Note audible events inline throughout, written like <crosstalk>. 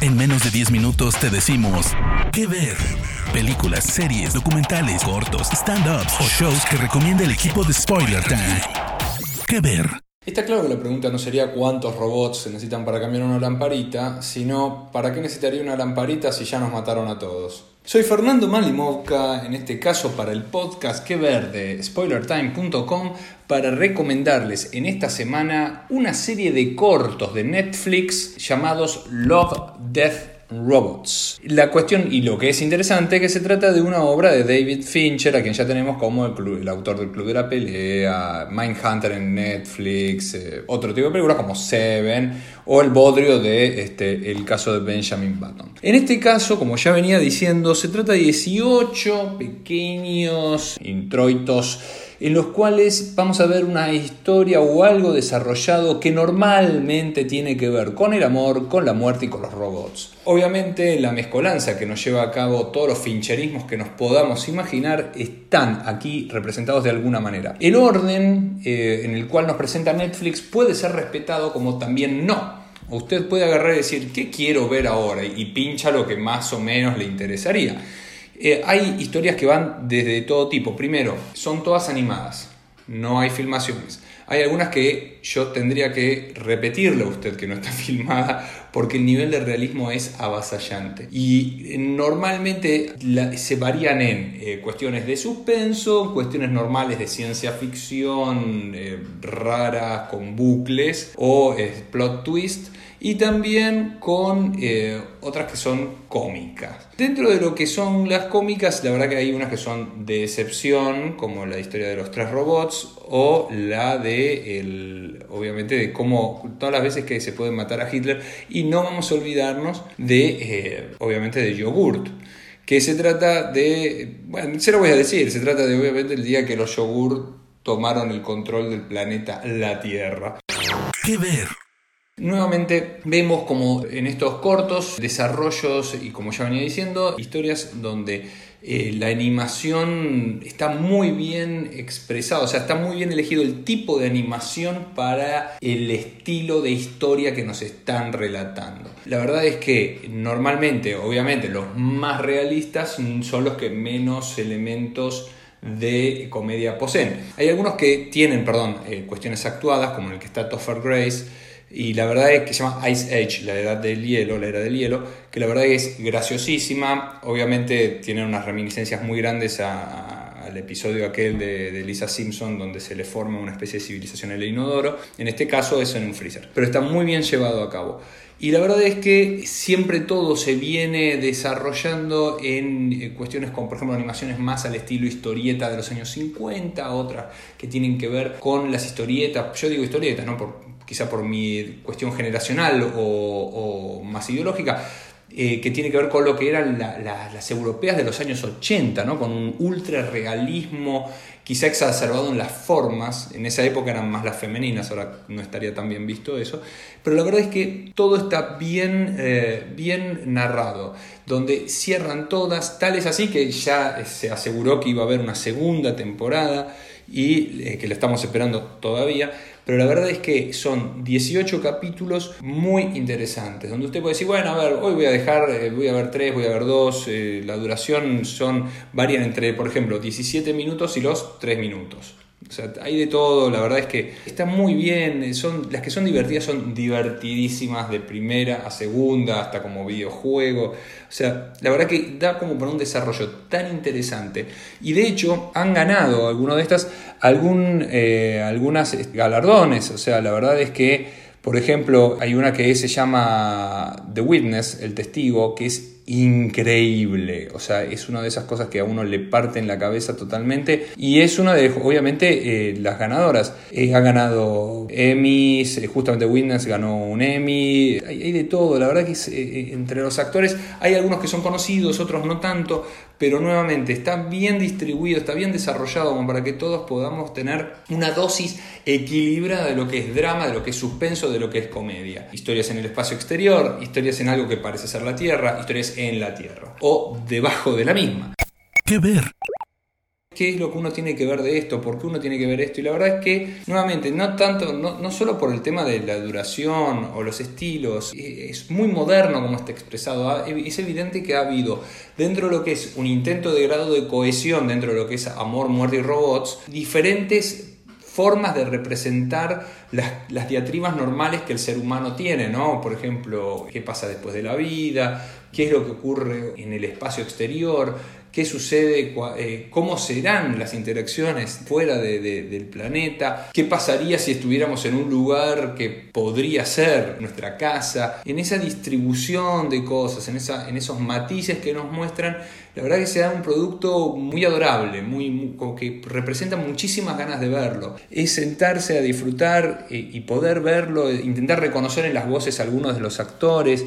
En menos de 10 minutos te decimos qué ver. Películas, series, documentales, cortos, stand-ups o shows que recomienda el equipo de Spoiler Time. ¿Qué ver? Está claro que la pregunta no sería cuántos robots se necesitan para cambiar una lamparita, sino para qué necesitaría una lamparita si ya nos mataron a todos. Soy Fernando Malimovka, en este caso para el podcast Que Ver de SpoilerTime.com, para recomendarles en esta semana una serie de cortos de Netflix llamados Love, Death Robots. La cuestión y lo que es interesante es que se trata de una obra de David Fincher, a quien ya tenemos como el, el autor del Club de la Pelea, Mindhunter en Netflix, eh, otro tipo de películas como Seven o el bodrio de este, el caso de Benjamin Button. En este caso, como ya venía diciendo, se trata de 18 pequeños introitos en los cuales vamos a ver una historia o algo desarrollado que normalmente tiene que ver con el amor, con la muerte y con los robots. Obviamente la mezcolanza que nos lleva a cabo todos los fincherismos que nos podamos imaginar están aquí representados de alguna manera. El orden eh, en el cual nos presenta Netflix puede ser respetado como también no. Usted puede agarrar y decir, ¿qué quiero ver ahora? Y pincha lo que más o menos le interesaría. Eh, hay historias que van desde todo tipo. Primero, son todas animadas, no hay filmaciones. Hay algunas que yo tendría que repetirle a usted que no está <laughs> filmada porque el nivel de realismo es avasallante. Y eh, normalmente se varían en eh, cuestiones de suspenso, cuestiones normales de ciencia ficción, raras, con bucles o plot twist y también con eh, otras que son cómicas. Dentro de lo que son las cómicas, la verdad que hay unas que son de excepción, como la historia de los tres robots o la de, el, obviamente, de cómo todas las veces que se puede matar a Hitler y no vamos a olvidarnos de, eh, obviamente, de yogurt que se trata de, bueno, se lo voy a decir, se trata de obviamente el día que los yogurt tomaron el control del planeta la Tierra. ¿Qué ver? Nuevamente vemos como en estos cortos desarrollos y como ya venía diciendo, historias donde eh, la animación está muy bien expresada, o sea, está muy bien elegido el tipo de animación para el estilo de historia que nos están relatando. La verdad es que normalmente, obviamente, los más realistas son los que menos elementos de comedia poseen. Hay algunos que tienen, perdón, eh, cuestiones actuadas, como el que está Topher Grace, y la verdad es que se llama Ice Age, la edad del hielo, la era del hielo, que la verdad es graciosísima, obviamente tiene unas reminiscencias muy grandes al episodio aquel de, Lisa Simpson donde se le forma una especie de civilización en el inodoro, en este caso es en un freezer, pero está muy bien llevado a cabo. Y la verdad es que siempre todo se viene desarrollando en eh, cuestiones como, por ejemplo, animaciones más al estilo historieta de los años 50, otras que tienen que ver con las historietas. Yo digo historietas, ¿no? Por, quizá por mi cuestión generacional o, más ideológica, eh, que tiene que ver con lo que eran las europeas de los años 80, ¿no? con un ultra realismo, quizá exacerbado en las formas, en esa época eran más las femeninas, ahora no estaría tan bien visto eso, pero la verdad es que todo está bien, eh, bien narrado, donde cierran todas, tal es así que ya se aseguró que iba a haber una segunda temporada y eh, que la estamos esperando todavía, pero la verdad es que son 18 capítulos muy interesantes, donde usted puede decir, bueno, a ver, hoy voy a dejar, eh, voy a ver 3, voy a ver 2, eh, la duración son, varían entre, por ejemplo, 17 minutos y los 3 minutos. O sea, hay de todo, la verdad es que está muy bien, son, las que son divertidas son divertidísimas de primera a segunda, hasta como videojuego. O sea, la verdad que da como para un desarrollo tan interesante. Y de hecho han ganado algunas de estas algún, eh, algunas galardones. O sea, la verdad es que, por ejemplo, hay una que se llama The Witness, el testigo, que es increíble. O sea, es una de esas cosas que a uno le parte en la cabeza totalmente. Y es una de, obviamente, eh, las ganadoras. Eh, ha ganado Emmys, eh, justamente Witness ganó un Emmy. Hay, de todo. La verdad que entre los actores hay algunos que son conocidos, otros no tanto. Pero nuevamente está bien distribuido, está bien desarrollado como para que todos podamos tener una dosis equilibrada de lo que es drama, de lo que es suspenso, de lo que es comedia. Historias en el espacio exterior, historias en algo que parece ser la Tierra, historias en la Tierra o debajo de la misma. ¿Qué ver? qué es lo que uno tiene que ver de esto, por qué uno tiene que ver esto. Y la verdad es que, nuevamente, no tanto, no, no solo por el tema de la duración o los estilos, eh, es muy moderno como está expresado. Ah, es evidente que ha habido, dentro de lo que es un intento de grado de cohesión, dentro de lo que es amor, muerte y robots, diferentes formas de representar las, diatribas normales que el ser humano tiene, ¿no? Por ejemplo, qué pasa después de la vida, qué es lo que ocurre en el espacio exterior, qué sucede, eh, cómo serán las interacciones fuera del planeta, qué pasaría si estuviéramos en un lugar que podría ser nuestra casa, en esa distribución de cosas, en, esos matices que nos muestran, la verdad que se da un producto muy adorable, muy, que representa muchísimas ganas de verlo. Es sentarse a disfrutar eh, y poder verlo, intentar reconocer en las voces algunos de los actores,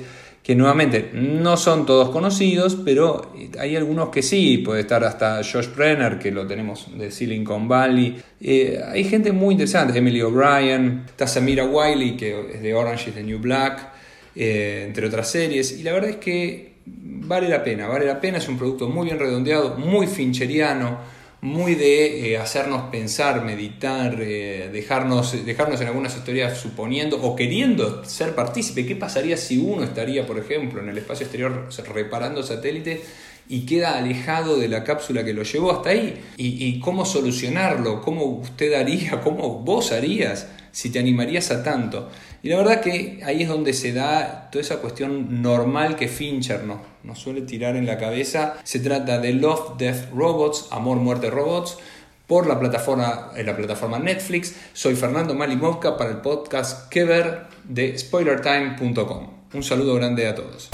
que nuevamente no son todos conocidos, pero hay algunos que sí, puede estar hasta Josh Brenner, que lo tenemos de Silicon Valley. Eh, hay gente muy interesante, Emily O'Brien, está Samira Wiley, que es de Orange is the New Black, eh, entre otras series, y la verdad es que vale la pena, vale la pena, es un producto muy bien redondeado, muy fincheriano muy de eh, hacernos pensar, meditar, eh, dejarnos, dejarnos en algunas historias suponiendo o queriendo ser partícipe. ¿Qué pasaría si uno estaría, por ejemplo, en el espacio exterior reparando satélites y queda alejado de la cápsula que lo llevó hasta ahí? ¿Y, y cómo solucionarlo? ¿Cómo usted haría? <laughs> ¿Cómo vos harías? Si te animarías a tanto. Y la verdad que ahí es donde se da toda esa cuestión normal que Fincher no, nos suele tirar en la cabeza. Se trata de Love, Death, Robots, Amor, Muerte, Robots, por la plataforma, en la plataforma Netflix. Soy Fernando Malimovka para el podcast Que Ver de SpoilerTime.com. Un saludo grande a todos.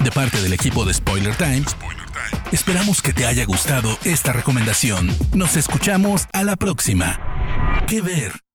De parte del equipo de Spoiler Time, esperamos que te haya gustado esta recomendación. Nos escuchamos a la próxima. Que Ver.